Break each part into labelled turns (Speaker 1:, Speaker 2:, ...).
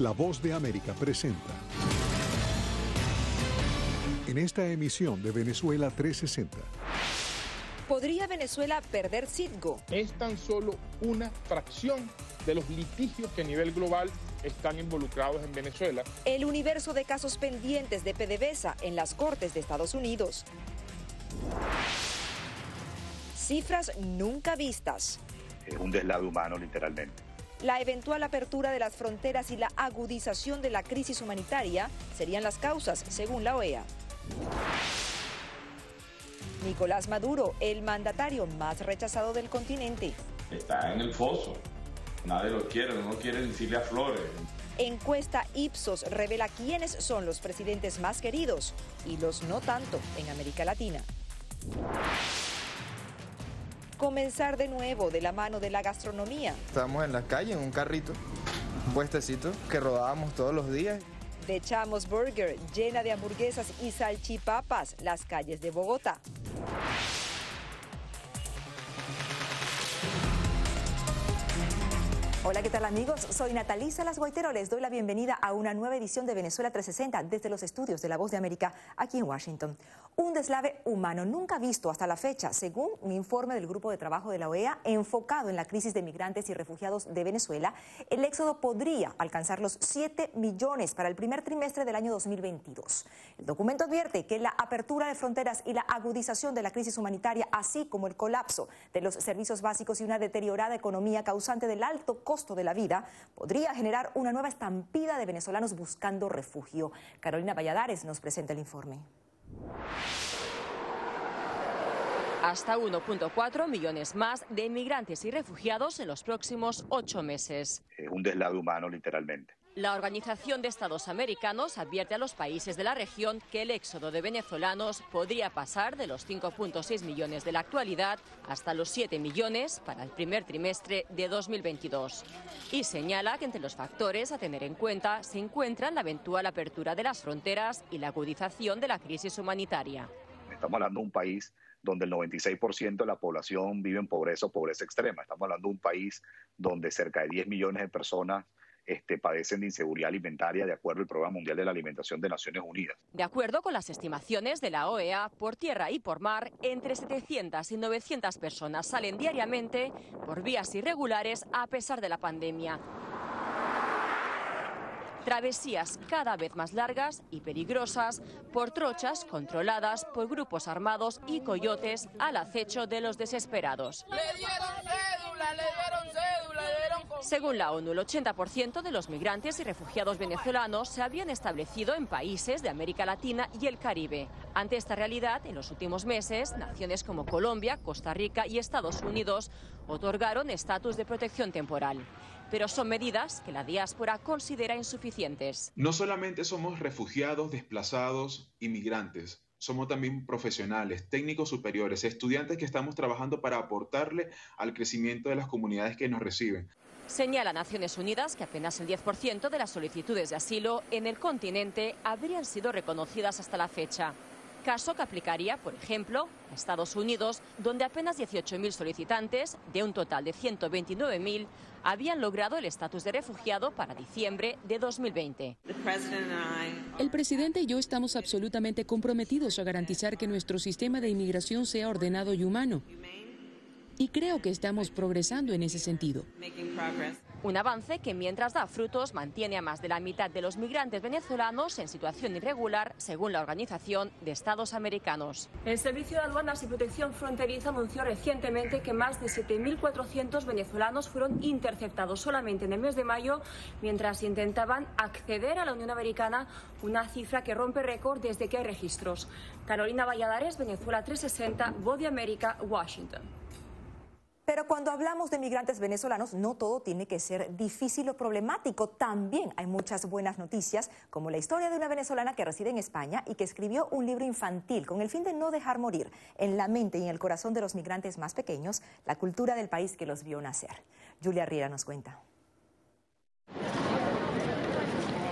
Speaker 1: La Voz de América presenta. En esta emisión de Venezuela 360.
Speaker 2: ¿Podría Venezuela perder Citgo?
Speaker 3: Es tan solo una fracción de los litigios que a nivel global están involucrados en Venezuela.
Speaker 2: El universo de casos pendientes de PDVSA en las Cortes de Estados Unidos. Cifras nunca vistas.
Speaker 4: Es un deslado humano, literalmente.
Speaker 2: La eventual apertura de las fronteras y la agudización de la crisis humanitaria serían las causas, según la OEA. Nicolás Maduro, el mandatario más rechazado del continente.
Speaker 5: Está en el foso. Nadie lo quiere, no quiere decirle a Flores.
Speaker 2: Encuesta Ipsos revela quiénes son los presidentes más queridos y los no tanto en América Latina. Comenzar de nuevo de la mano de la gastronomía.
Speaker 6: Estábamos en la calle, en un carrito, un puestecito que rodábamos todos los días.
Speaker 2: De Chamos Burger, llena de hamburguesas y salchipapas, las calles de Bogotá. Hola, ¿qué tal amigos? Soy Natalisa Las Guaitero. Les doy la bienvenida a una nueva edición de Venezuela 360 desde los estudios de La Voz de América aquí en Washington. Un deslave humano nunca visto hasta la fecha, según un informe del Grupo de Trabajo de la OEA enfocado en la crisis de migrantes y refugiados de Venezuela. El éxodo podría alcanzar los 7 millones para el primer trimestre del año 2022. El documento advierte que la apertura de fronteras y la agudización de la crisis humanitaria, así como el colapso de los servicios básicos y una deteriorada economía causante del alto costo de la vida podría generar una nueva estampida de venezolanos buscando refugio. Carolina Valladares nos presenta el informe. Hasta 1.4 millones más de inmigrantes y refugiados en los próximos ocho meses.
Speaker 4: Es un deslado humano, literalmente.
Speaker 2: La Organización de Estados Americanos advierte a los países de la región que el éxodo de venezolanos podría pasar de los 5.6 millones de la actualidad hasta los 7 millones para el primer trimestre de 2022. Y señala que entre los factores a tener en cuenta se encuentran la eventual apertura de las fronteras y la agudización de la crisis humanitaria.
Speaker 4: Estamos hablando de un país donde el 96% de la población vive en pobreza o pobreza extrema. Estamos hablando de un país donde cerca de 10 millones de personas este, padecen de inseguridad alimentaria de acuerdo al Programa Mundial de la Alimentación de Naciones Unidas.
Speaker 2: De acuerdo con las estimaciones de la OEA, por tierra y por mar, entre 700 y 900 personas salen diariamente por vías irregulares a pesar de la pandemia. Travesías cada vez más largas y peligrosas por trochas controladas por grupos armados y coyotes al acecho de los desesperados. Según la ONU, el 80% de los migrantes y refugiados venezolanos se habían establecido en países de América Latina y el Caribe. Ante esta realidad, en los últimos meses, naciones como Colombia, Costa Rica y Estados Unidos otorgaron estatus de protección temporal. Pero son medidas que la diáspora considera insuficientes.
Speaker 7: No solamente somos refugiados, desplazados, inmigrantes somos también profesionales, técnicos superiores, estudiantes que estamos trabajando para aportarle al crecimiento de las comunidades que nos reciben.
Speaker 2: Señala Naciones Unidas que apenas el 10% de las solicitudes de asilo en el continente habrían sido reconocidas hasta la fecha. Caso que aplicaría, por ejemplo, a Estados Unidos, donde apenas 18.000 solicitantes, de un total de 129.000, habían logrado el estatus de refugiado para diciembre de 2020.
Speaker 8: El presidente y yo estamos absolutamente comprometidos a garantizar que nuestro sistema de inmigración sea ordenado y humano. Y creo que estamos progresando en ese sentido.
Speaker 2: Un avance que mientras da frutos mantiene a más de la mitad de los migrantes venezolanos en situación irregular, según la Organización de Estados Americanos.
Speaker 9: El Servicio de Aduanas y Protección Fronteriza anunció recientemente que más de 7.400 venezolanos fueron interceptados solamente en el mes de mayo mientras intentaban acceder a la Unión Americana, una cifra que rompe récord desde que hay registros. Carolina Valladares, Venezuela 360, Voz de América, Washington.
Speaker 2: Pero cuando hablamos de migrantes venezolanos, no todo tiene que ser difícil o problemático. También hay muchas buenas noticias, como la historia de una venezolana que reside en España y que escribió un libro infantil con el fin de no dejar morir en la mente y en el corazón de los migrantes más pequeños la cultura del país que los vio nacer. Julia Riera nos cuenta.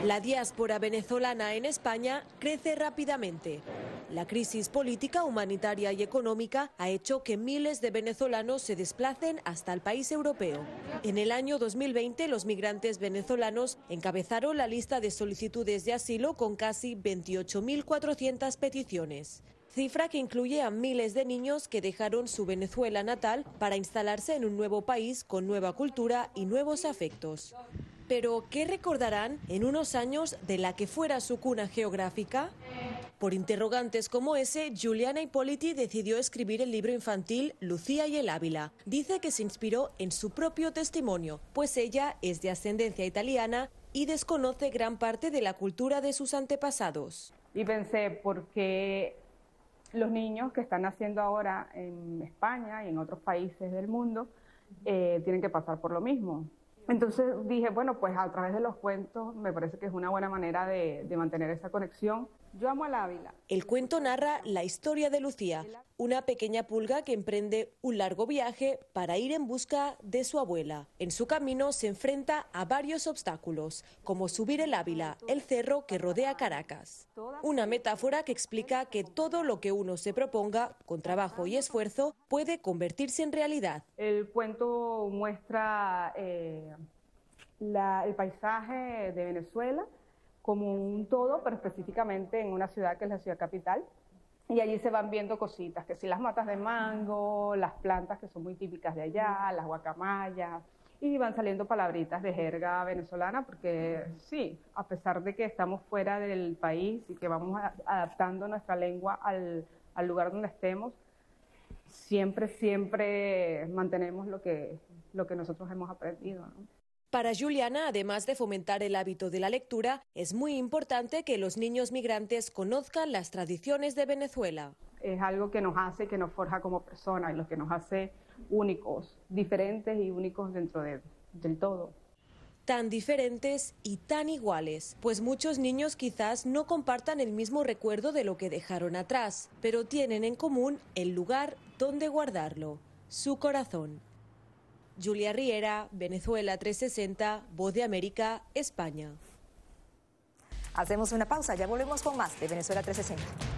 Speaker 10: La diáspora venezolana en España crece rápidamente. La crisis política, humanitaria y económica ha hecho que miles de venezolanos se desplacen hasta el país europeo. En el año 2020, los migrantes venezolanos encabezaron la lista de solicitudes de asilo con casi 28.400 peticiones cifra que incluye a miles de niños que dejaron su Venezuela natal para instalarse en un nuevo país con nueva cultura y nuevos afectos. Pero, ¿qué recordarán en unos años de la que fuera su cuna geográfica? Por interrogantes como ese, Juliana Hipóliti decidió escribir el libro infantil Lucía y el Ávila. Dice que se inspiró en su propio testimonio, pues ella es de ascendencia italiana y desconoce gran parte de la cultura de sus antepasados.
Speaker 11: Y pensé, ¿por qué los niños que están naciendo ahora en España y en otros países del mundo eh, tienen que pasar por lo mismo. Entonces dije, bueno, pues a través de los cuentos me parece que es una buena manera de, de mantener esa conexión yo amo al Ávila.
Speaker 10: El cuento narra la historia de Lucía, una pequeña pulga que emprende un largo viaje para ir en busca de su abuela. En su camino se enfrenta a varios obstáculos, como subir el Ávila, el cerro que rodea Caracas. Una metáfora que explica que todo lo que uno se proponga, con trabajo y esfuerzo, puede convertirse en realidad.
Speaker 11: El cuento muestra eh, el paisaje de Venezuela como un todo, pero específicamente en una ciudad que es la ciudad capital. Y allí se van viendo cositas, que si las matas de mango, las plantas que son muy típicas de allá, las guacamayas, y van saliendo palabritas de jerga venezolana, porque sí, a pesar de que estamos fuera del país y que vamos adaptando nuestra lengua al, al lugar donde estemos, siempre, siempre mantenemos lo que, lo que nosotros hemos aprendido. ¿no?
Speaker 10: Para Juliana, además de fomentar el hábito de la lectura, es muy importante que los niños migrantes conozcan las tradiciones de Venezuela.
Speaker 11: Es algo que nos hace, que nos forja como personas y lo que nos hace únicos, diferentes y únicos dentro de, del todo
Speaker 10: tan diferentes y tan iguales, pues muchos niños quizás no compartan el mismo recuerdo de lo que dejaron atrás, pero tienen en común el lugar donde guardarlo, su corazón. Julia Riera, Venezuela 360, Voz de América, España.
Speaker 12: Hacemos una pausa, ya volvemos con más de Venezuela 360.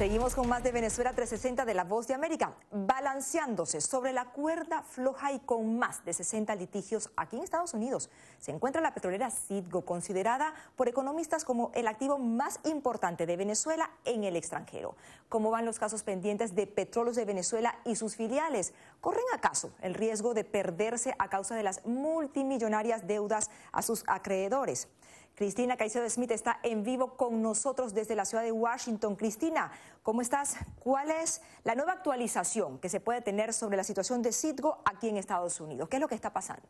Speaker 2: Seguimos con más de Venezuela 360 de La Voz de América, balanceándose sobre la cuerda floja y con más de 60 litigios aquí en Estados Unidos. Se encuentra la petrolera Citgo, considerada por economistas como el activo más importante de Venezuela en el extranjero. ¿Cómo van los casos pendientes de petróleos de Venezuela y sus filiales? ¿Corren acaso el riesgo de perderse a causa de las multimillonarias deudas a sus acreedores? Cristina Caicedo Smith está en vivo con nosotros desde la ciudad de Washington. Cristina, ¿cómo estás? ¿Cuál es la nueva actualización que se puede tener sobre la situación de Citgo aquí en Estados Unidos? ¿Qué es lo que está pasando?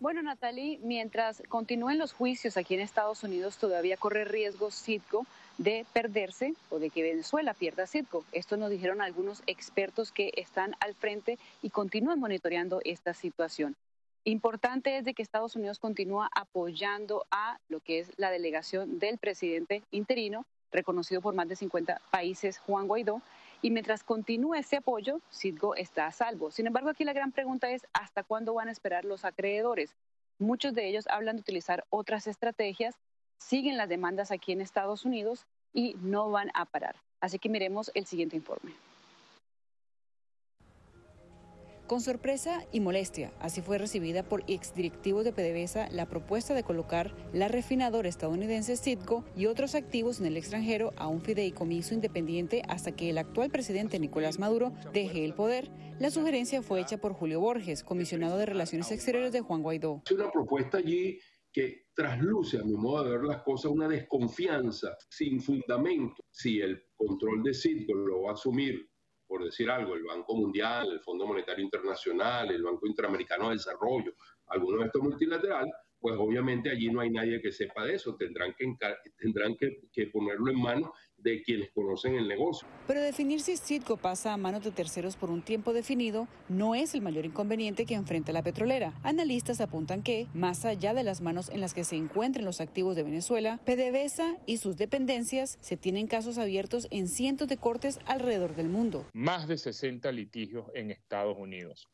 Speaker 13: Bueno, Natalie, mientras continúen los juicios aquí en Estados Unidos, todavía corre riesgo Citgo de perderse o de que Venezuela pierda Citgo. Esto nos dijeron algunos expertos que están al frente y continúan monitoreando esta situación. Importante es de que Estados Unidos continúa apoyando a lo que es la delegación del presidente interino, reconocido por más de 50 países, Juan Guaidó, y mientras continúe ese apoyo, Citgo está a salvo. Sin embargo, aquí la gran pregunta es hasta cuándo van a esperar los acreedores. Muchos de ellos hablan de utilizar otras estrategias, siguen las demandas aquí en Estados Unidos y no van a parar. Así que miremos el siguiente informe. Con sorpresa y molestia, así fue recibida por exdirectivos de PDVSA la propuesta de colocar la refinadora estadounidense Citgo y otros activos en el extranjero a un fideicomiso independiente hasta que el actual presidente Nicolás Maduro deje el poder. La sugerencia fue hecha por Julio Borges, comisionado de Relaciones Exteriores de Juan Guaidó.
Speaker 14: Es una propuesta allí que trasluce, a mi modo de ver las cosas, una desconfianza sin fundamento. Si el control de Citgo lo va a asumir por decir algo, el Banco Mundial, el Fondo Monetario Internacional, el Banco Interamericano de Desarrollo, alguno de estos multilaterales, pues obviamente allí no hay nadie que sepa de eso, tendrán que, tendrán que, que ponerlo en manos de quienes conocen el negocio.
Speaker 13: Pero definir si Citgo pasa a manos de terceros por un tiempo definido no es el mayor inconveniente que enfrenta la petrolera. Analistas apuntan que, más allá de las manos en las que se encuentren los activos de Venezuela, PDVSA y sus dependencias se tienen casos abiertos en cientos de cortes alrededor del mundo.
Speaker 3: Más de 60 litigios en Estados Unidos.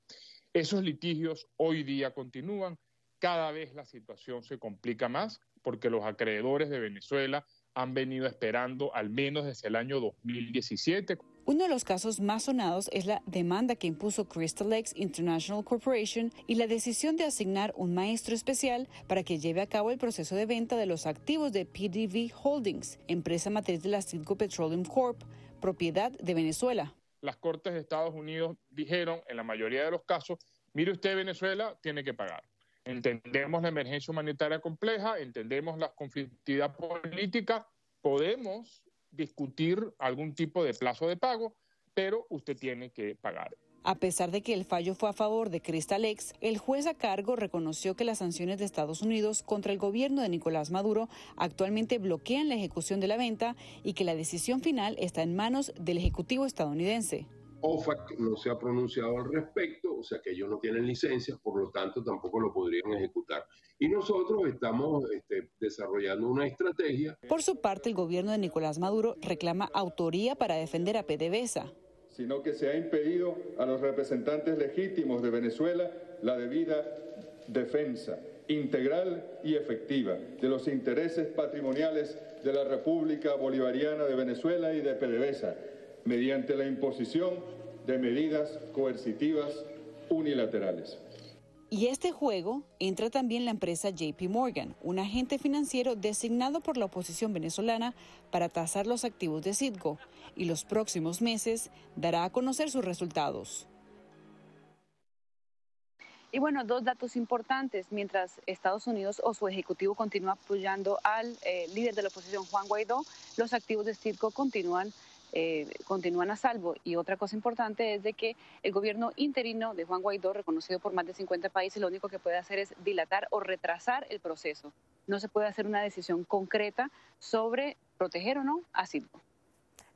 Speaker 3: Esos litigios hoy día continúan. Cada vez la situación se complica más porque los acreedores de Venezuela han venido esperando al menos desde el año 2017.
Speaker 13: Uno de los casos más sonados es la demanda que impuso Crystal Lakes International Corporation y la decisión de asignar un maestro especial para que lleve a cabo el proceso de venta de los activos de PDV Holdings, empresa matriz de la Citgo Petroleum Corp, propiedad de Venezuela.
Speaker 3: Las Cortes de Estados Unidos dijeron en la mayoría de los casos, mire usted Venezuela, tiene que pagar. Entendemos la emergencia humanitaria compleja, entendemos la conflictividad política, podemos discutir algún tipo de plazo de pago, pero usted tiene que pagar.
Speaker 13: A pesar de que el fallo fue a favor de Crystal X, el juez a cargo reconoció que las sanciones de Estados Unidos contra el gobierno de Nicolás Maduro actualmente bloquean la ejecución de la venta y que la decisión final está en manos del Ejecutivo estadounidense.
Speaker 14: OFAC no se ha pronunciado al respecto, o sea que ellos no tienen licencias, por lo tanto tampoco lo podrían ejecutar. Y nosotros estamos este, desarrollando una estrategia.
Speaker 13: Por su parte, el gobierno de Nicolás Maduro reclama autoría para defender a PDVSA.
Speaker 15: Sino que se ha impedido a los representantes legítimos de Venezuela la debida defensa integral y efectiva de los intereses patrimoniales de la República Bolivariana de Venezuela y de PDVSA mediante la imposición de medidas coercitivas unilaterales.
Speaker 13: Y este juego entra también la empresa JP Morgan, un agente financiero designado por la oposición venezolana para tasar los activos de Citgo, y los próximos meses dará a conocer sus resultados. Y bueno, dos datos importantes. Mientras Estados Unidos o su ejecutivo continúa apoyando al eh, líder de la oposición, Juan Guaidó, los activos de Citgo continúan eh, continúan a salvo. Y otra cosa importante es de que el gobierno interino de Juan Guaidó, reconocido por más de 50 países, lo único que puede hacer es dilatar o retrasar el proceso. No se puede hacer una decisión concreta sobre proteger o no a Citgo.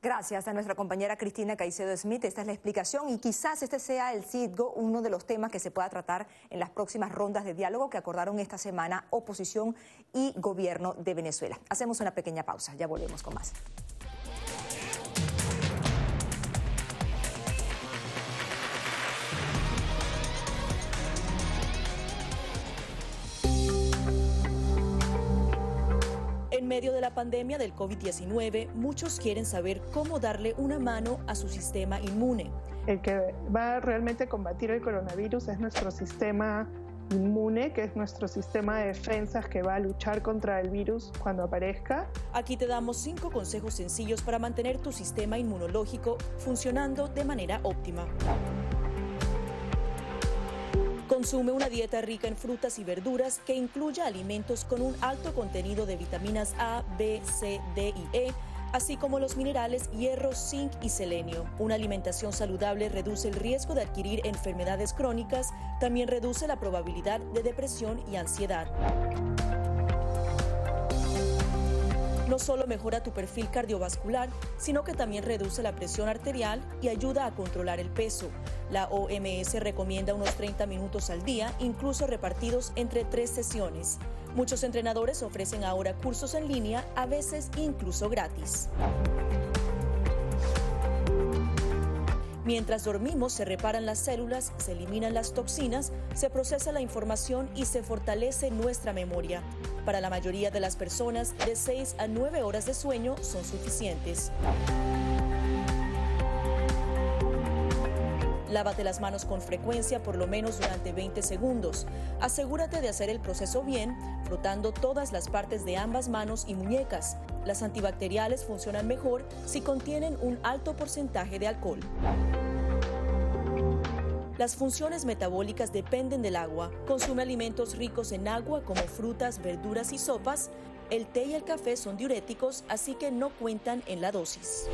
Speaker 2: Gracias a nuestra compañera Cristina Caicedo Smith. Esta es la explicación y quizás este sea el CITGO uno de los temas que se pueda tratar en las próximas rondas de diálogo que acordaron esta semana oposición y gobierno de Venezuela. Hacemos una pequeña pausa, ya volvemos con más.
Speaker 12: Medio de la pandemia del COVID-19, muchos quieren saber cómo darle una mano a su sistema inmune.
Speaker 16: El que va a realmente combatir el coronavirus es nuestro sistema inmune, que es nuestro sistema de defensas que va a luchar contra el virus cuando aparezca.
Speaker 12: Aquí te damos cinco consejos sencillos para mantener tu sistema inmunológico funcionando de manera óptima. Consume una dieta rica en frutas y verduras que incluya alimentos con un alto contenido de vitaminas A, B, C, D y E así como los minerales hierro, zinc y selenio. Una alimentación saludable reduce el riesgo de adquirir enfermedades crónicas, también reduce la probabilidad de depresión y ansiedad. No solo mejora tu perfil cardiovascular, sino que también reduce la presión arterial y ayuda a controlar el peso. La OMS recomienda unos 30 minutos al día, incluso repartidos entre tres sesiones. Muchos entrenadores ofrecen ahora cursos en línea, a veces incluso gratis. Mientras dormimos se reparan las células, se eliminan las toxinas, se procesa la información y se fortalece nuestra memoria. Para la mayoría de las personas, de 6 a 9 horas de sueño son suficientes. Lávate las manos con frecuencia por lo menos durante 20 segundos. Asegúrate de hacer el proceso bien, frotando todas las partes de ambas manos y muñecas. Las antibacteriales funcionan mejor si contienen un alto porcentaje de alcohol. Las funciones metabólicas dependen del agua. Consume alimentos ricos en agua como frutas, verduras y sopas. El té y el café son diuréticos, así que no cuentan en la dosis.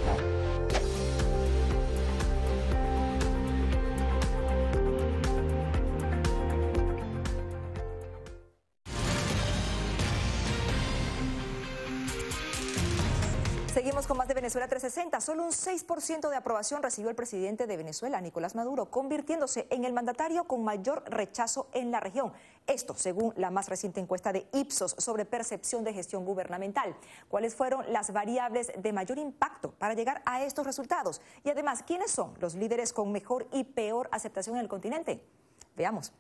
Speaker 17: Venezuela 360. Solo un 6% de aprobación recibió el presidente de Venezuela, Nicolás Maduro, convirtiéndose en el mandatario con mayor rechazo en la región. Esto según la más reciente encuesta de Ipsos sobre percepción de gestión gubernamental. ¿Cuáles fueron las variables de mayor impacto para llegar a estos resultados? Y además, ¿quiénes son los líderes con mejor y peor aceptación en el continente? Veamos.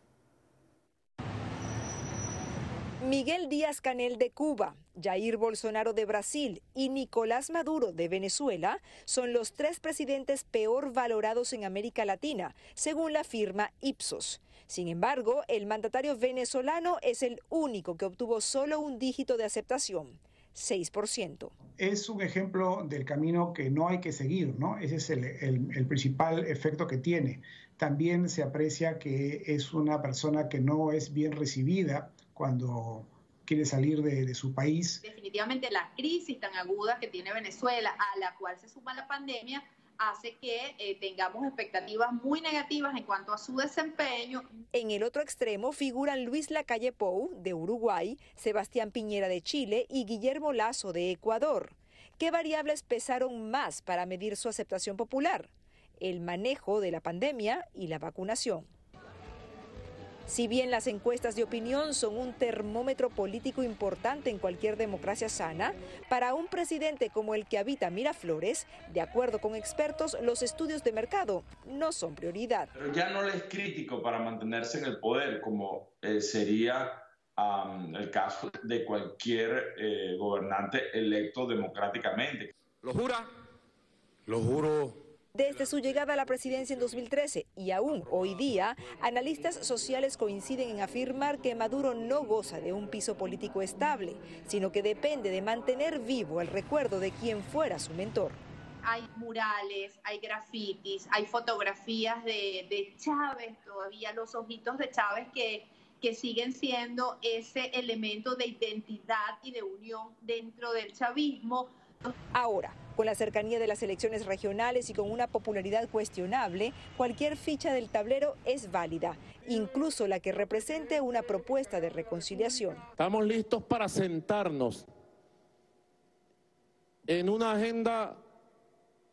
Speaker 2: Miguel Díaz Canel de Cuba, Jair Bolsonaro de Brasil y Nicolás Maduro de Venezuela son los tres presidentes peor valorados en América Latina, según la firma Ipsos. Sin embargo, el mandatario venezolano es el único que obtuvo solo un dígito de aceptación, 6%.
Speaker 18: Es un ejemplo del camino que no hay que seguir, ¿no? Ese es el, el principal efecto que tiene. También se aprecia que es una persona que no es bien recibida cuando quiere salir de, de, su país.
Speaker 19: Definitivamente la crisis tan aguda que tiene Venezuela, a la cual se suma la pandemia, hace que eh, tengamos expectativas muy negativas en cuanto a su desempeño.
Speaker 2: En el otro extremo figuran Luis Lacalle Pou, de Uruguay, Sebastián Piñera, de Chile, y Guillermo Lazo, de Ecuador. ¿Qué variables pesaron más para medir su aceptación popular? El manejo de la pandemia y la vacunación. Si bien las encuestas de opinión son un termómetro político importante en cualquier democracia sana, para un presidente como el que habita Miraflores, de acuerdo con expertos, los estudios de mercado no son prioridad.
Speaker 20: Pero ya no le es crítico para mantenerse en el poder, como eh, sería um, el caso de cualquier eh, gobernante electo democráticamente.
Speaker 21: ¿Lo jura? Lo juro
Speaker 2: desde su llegada a la presidencia en 2013 y aún hoy día, analistas sociales coinciden en afirmar que Maduro no goza de un piso político estable, sino que depende de mantener vivo el recuerdo de quien fuera su mentor.
Speaker 19: Hay murales, hay grafitis, hay fotografías de, Chávez, todavía los ojitos de Chávez que, que siguen siendo ese elemento de identidad y de unión dentro del chavismo.
Speaker 2: Ahora, con la cercanía de las elecciones regionales y con una popularidad cuestionable, cualquier ficha del tablero es válida, incluso la que represente una propuesta de reconciliación.
Speaker 21: Estamos listos para sentarnos en una agenda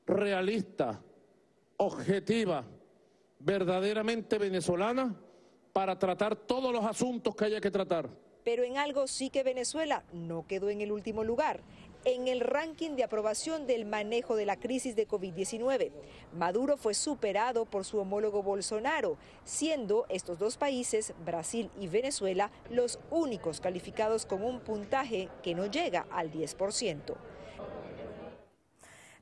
Speaker 21: realista, objetiva, verdaderamente venezolana, para tratar todos los asuntos que haya que tratar.
Speaker 22: Pero en algo sí que Venezuela no quedó en el último lugar en el ranking de aprobación del manejo de la crisis de COVID-19. Maduro fue superado por su homólogo Bolsonaro, siendo estos dos países, Brasil y Venezuela, los únicos calificados con un puntaje que no llega al 10%.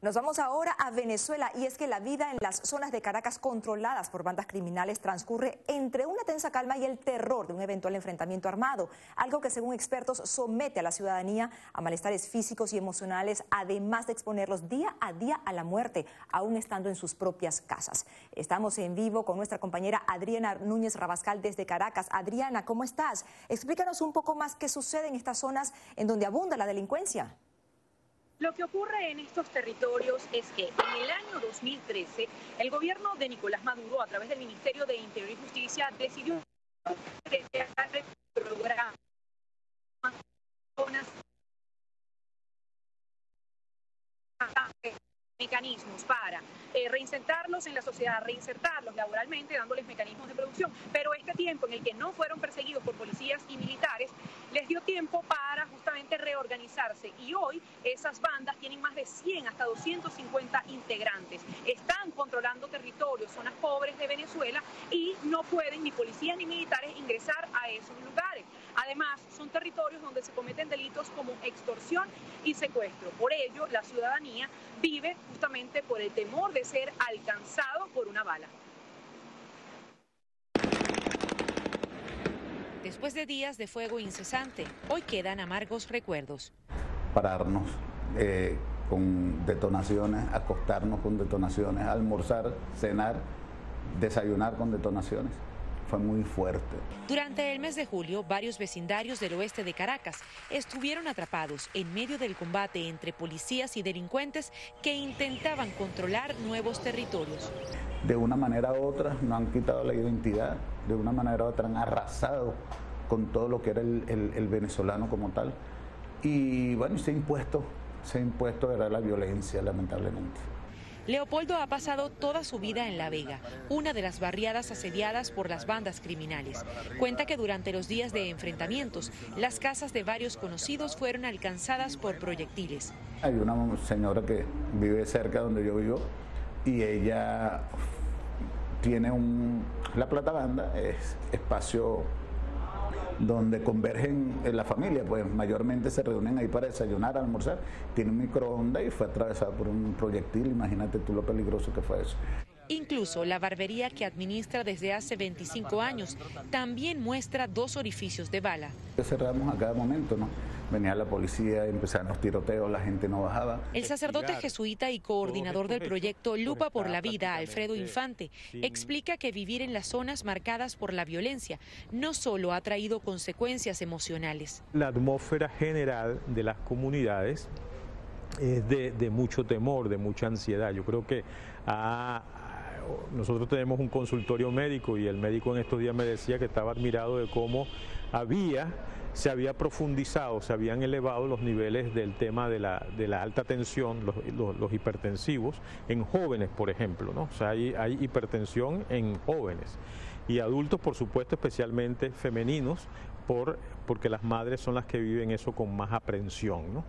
Speaker 2: Nos vamos ahora a Venezuela y es que la vida en las zonas de Caracas controladas por bandas criminales transcurre entre una tensa calma y el terror de un eventual enfrentamiento armado, algo que según expertos somete a la ciudadanía a malestares físicos y emocionales, además de exponerlos día a día a la muerte, aún estando en sus propias casas. Estamos en vivo con nuestra compañera Adriana Núñez Rabascal desde Caracas. Adriana, ¿cómo estás? Explícanos un poco más qué sucede en estas zonas en donde abunda la delincuencia.
Speaker 23: Lo que ocurre en estos territorios es que en el año 2013 el gobierno de Nicolás Maduro, a través del Ministerio de Interior y Justicia, decidió crear mecanismos para eh, reinsertarlos en la sociedad, reinsertarlos laboralmente, dándoles mecanismos de producción. Pero este tiempo en el que no fueron perseguidos por policías y militares, les dio tiempo para justamente reorganizarse. Y hoy esas bandas tienen más de 100 hasta 250 integrantes. Están controlando territorios, zonas pobres de Venezuela y no pueden ni policías ni militares ingresar a esos lugares. Además, son territorios donde se cometen delitos como extorsión y secuestro. Por ello, la ciudadanía vive justamente por el temor de ser alcanzado por una bala.
Speaker 24: Después de días de fuego incesante, hoy quedan amargos recuerdos.
Speaker 25: Pararnos eh, con detonaciones, acostarnos con detonaciones, almorzar, cenar, desayunar con detonaciones fue muy fuerte.
Speaker 24: Durante el mes de julio, varios vecindarios del oeste de Caracas estuvieron atrapados en medio del combate entre policías y delincuentes que intentaban controlar nuevos territorios.
Speaker 25: De una manera u otra no han quitado la identidad, de una manera u otra han arrasado con todo lo que era el, venezolano como tal. Y bueno, se ha impuesto, se ha impuesto era la violencia, lamentablemente.
Speaker 24: Leopoldo ha pasado toda su vida en La Vega, una de las barriadas asediadas por las bandas criminales. Cuenta que durante los días de enfrentamientos, las casas de varios conocidos fueron alcanzadas por proyectiles.
Speaker 25: Hay una señora que vive cerca donde yo vivo y ella tiene un... La Plata Banda es espacio donde convergen en la familia, pues mayormente se reúnen ahí para desayunar, almorzar, tiene un microondas y fue atravesado por un proyectil, imagínate tú lo peligroso que fue eso.
Speaker 24: Incluso la barbería que administra desde hace 25 años también muestra dos orificios de bala.
Speaker 25: Cerramos a cada momento, ¿no? Venía la policía, empezaron los tiroteos, la gente no bajaba.
Speaker 24: El sacerdote jesuita y coordinador del proyecto Lupa por la Vida, Alfredo Infante, explica que vivir en las zonas marcadas por la violencia no solo ha traído consecuencias emocionales.
Speaker 26: La atmósfera general de las comunidades es de, de mucho temor, de mucha ansiedad. Yo creo que ha, nosotros tenemos un consultorio médico y el médico en estos días me decía que estaba admirado de cómo había se había profundizado, se habían elevado los niveles del tema de la, de la alta tensión, los, hipertensivos, en jóvenes, por ejemplo, ¿no? O sea, hay, hay hipertensión en jóvenes y adultos, por supuesto, especialmente femeninos, por, porque las madres son las que viven eso con más aprensión, ¿no?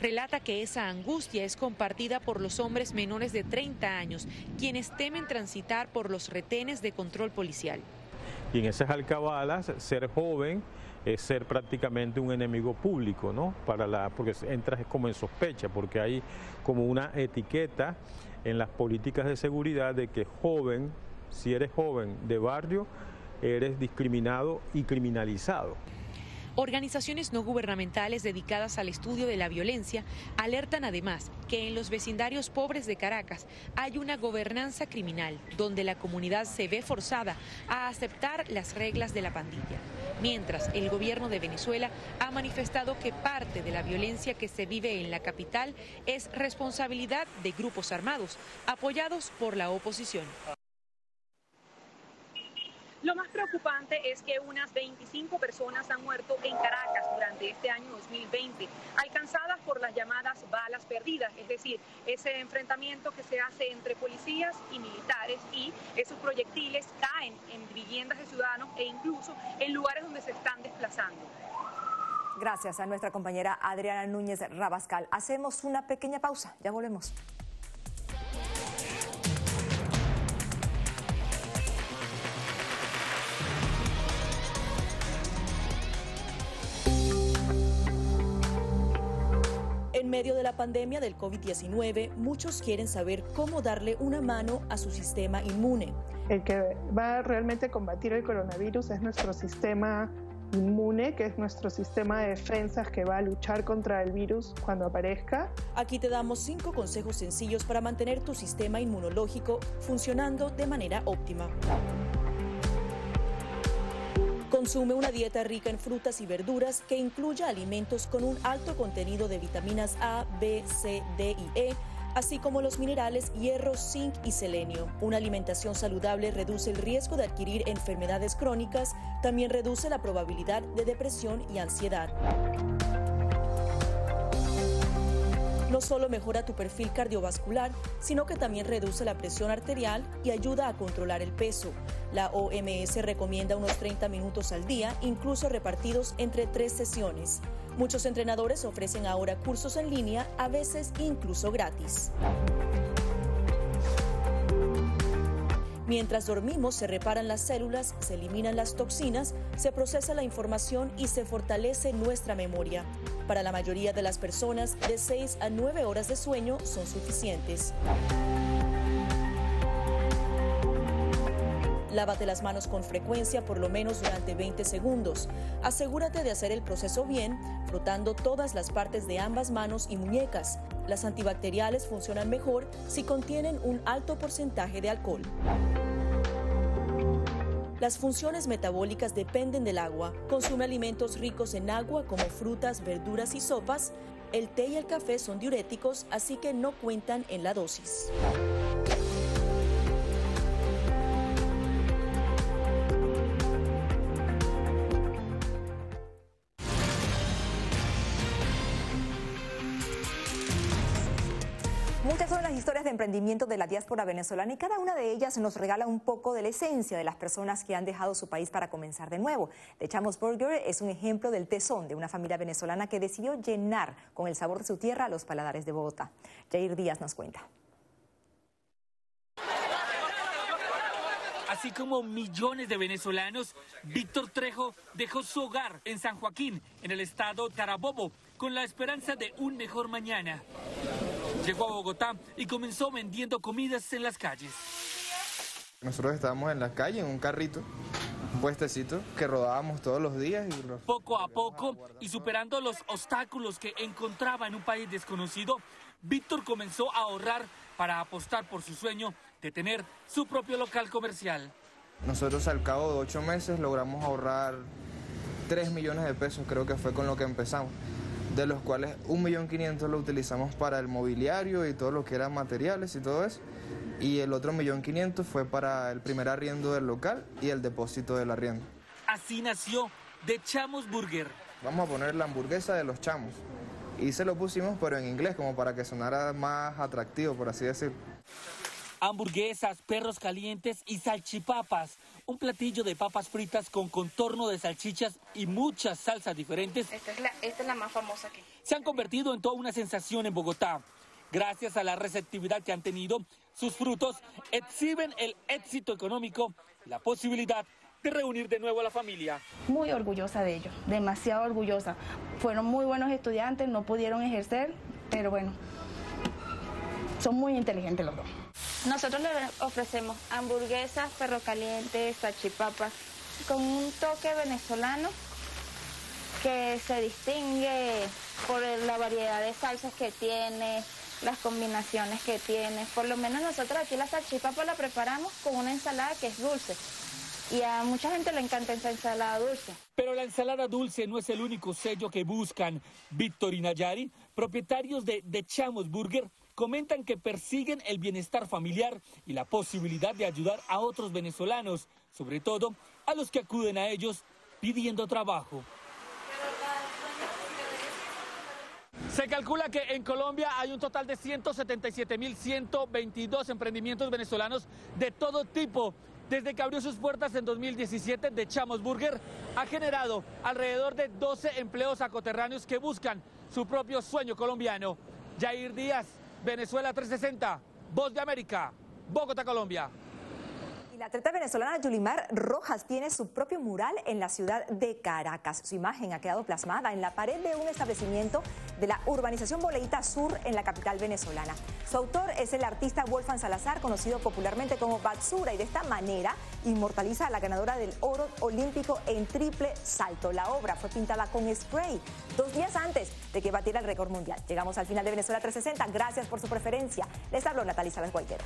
Speaker 24: Relata que esa angustia es compartida por los hombres menores de 30 años, quienes temen transitar por los retenes de control policial.
Speaker 26: Y en esas alcabalas, ser joven es ser prácticamente un enemigo público, ¿no? Para la, porque entras como en sospecha, porque hay como una etiqueta en las políticas de seguridad de que joven, si eres joven de barrio, eres discriminado y criminalizado.
Speaker 24: Organizaciones no gubernamentales dedicadas al estudio de la violencia alertan además que en los vecindarios pobres de Caracas hay una gobernanza criminal donde la comunidad se ve forzada a aceptar las reglas de la pandilla. Mientras el gobierno de Venezuela ha manifestado que parte de la violencia que se vive en la capital es responsabilidad de grupos armados apoyados por la oposición.
Speaker 23: Lo más preocupante es que unas 25 personas han muerto en Caracas durante este año 2020, alcanzadas por las llamadas balas perdidas, es decir, ese enfrentamiento que se hace entre policías y militares y esos proyectiles caen en viviendas de ciudadanos e incluso en lugares donde se están desplazando.
Speaker 2: Gracias a nuestra compañera Adriana Núñez Rabascal. Hacemos una pequeña pausa, ya volvemos.
Speaker 12: En medio de la pandemia del COVID-19, muchos quieren saber cómo darle una mano a su sistema inmune.
Speaker 16: El que va a realmente combatir el coronavirus es nuestro sistema inmune, que es nuestro sistema de defensas que va a luchar contra el virus cuando aparezca.
Speaker 12: Aquí te damos cinco consejos sencillos para mantener tu sistema inmunológico funcionando de manera óptima. Consume una dieta rica en frutas y verduras que incluya alimentos con un alto contenido de vitaminas A, B, C, D y E, así como los minerales hierro, zinc y selenio. Una alimentación saludable reduce el riesgo de adquirir enfermedades crónicas, también reduce la probabilidad de depresión y ansiedad. No solo mejora tu perfil cardiovascular, sino que también reduce la presión arterial y ayuda a controlar el peso. La OMS recomienda unos 30 minutos al día, incluso repartidos entre tres sesiones. Muchos entrenadores ofrecen ahora cursos en línea, a veces incluso gratis. Mientras dormimos se reparan las células, se eliminan las toxinas, se procesa la información y se fortalece nuestra memoria. Para la mayoría de las personas, de 6 a 9 horas de sueño son suficientes. Lávate las manos con frecuencia por lo menos durante 20 segundos. Asegúrate de hacer el proceso bien, frotando todas las partes de ambas manos y muñecas. Las antibacteriales funcionan mejor si contienen un alto porcentaje de alcohol. Las funciones metabólicas dependen del agua. Consume alimentos ricos en agua como frutas, verduras y sopas. El té y el café son diuréticos, así que no cuentan en la dosis.
Speaker 2: De la diáspora venezolana y cada una de ellas nos regala un poco de la esencia de las personas que han dejado su país para comenzar de nuevo. De Chamos Burger es un ejemplo del tesón de una familia venezolana que decidió llenar con el sabor de su tierra los paladares de Bogotá. Jair Díaz nos cuenta.
Speaker 27: Así como millones de venezolanos, Víctor Trejo dejó su hogar en San Joaquín, en el estado Carabobo, con la esperanza de un mejor mañana. Llegó a Bogotá y comenzó vendiendo comidas en las calles.
Speaker 28: Nosotros estábamos en la calle, en un carrito, un puestecito que rodábamos todos los días. Y los...
Speaker 27: Poco a poco y superando los obstáculos que encontraba en un país desconocido, Víctor comenzó a ahorrar para apostar por su sueño de tener su propio local comercial.
Speaker 28: Nosotros al cabo de ocho meses logramos ahorrar 3 millones de pesos, creo que fue con lo que empezamos de los cuales 1.500.000 lo utilizamos para el mobiliario y todo lo que eran materiales y todo eso. Y el otro 1.500.000 fue para el primer arriendo del local y el depósito del arriendo.
Speaker 27: Así nació The Chamos Burger.
Speaker 28: Vamos a poner la hamburguesa de los chamos. Y se lo pusimos pero en inglés como para que sonara más atractivo, por así decirlo.
Speaker 27: Hamburguesas, perros calientes y salchipapas. Un platillo de papas fritas con contorno de salchichas y muchas salsas diferentes.
Speaker 29: Esta es la, esta es la más famosa aquí.
Speaker 27: Se han convertido en toda una sensación en Bogotá. Gracias a la receptividad que han tenido, sus frutos exhiben el éxito económico, la posibilidad de reunir de nuevo a la familia.
Speaker 29: Muy orgullosa de ellos, demasiado orgullosa. Fueron muy buenos estudiantes, no pudieron ejercer, pero bueno, son muy inteligentes los dos. Nosotros le ofrecemos hamburguesas, perro caliente, con un toque venezolano que se distingue por la variedad de salsas que tiene, las combinaciones que tiene. Por lo menos nosotros aquí la salchipapa la preparamos con una ensalada que es dulce. Y a mucha gente le encanta esa ensalada dulce.
Speaker 27: Pero la ensalada dulce no es el único sello que buscan. Víctor y Nayari, propietarios de The Chamos Burger, comentan que persiguen el bienestar familiar y la posibilidad de ayudar a otros venezolanos, sobre todo a los que acuden a ellos pidiendo trabajo. Se calcula que en Colombia hay un total de 177.122 emprendimientos venezolanos de todo tipo Desde que abrió sus puertas en 2017, de Chamos Burger ha generado alrededor de 12 empleos acoterráneos que buscan su propio sueño colombiano. Jair Díaz, Venezuela 360, Voz de América, Bogotá, Colombia.
Speaker 2: Y la atleta venezolana Yulimar Rojas tiene su propio mural en la ciudad de Caracas. Su imagen ha quedado plasmada en la pared de un establecimiento de la urbanización Boleita Sur en la capital venezolana. Su autor es el artista Wolfgang Salazar, conocido popularmente como Batsura, y de esta manera inmortaliza a la ganadora del oro olímpico en triple salto. La obra fue pintada con spray dos días antes de que batiera el récord mundial. Llegamos al final de Venezuela 360. Gracias por su preferencia. Les habló Natalia Salas Guaitero.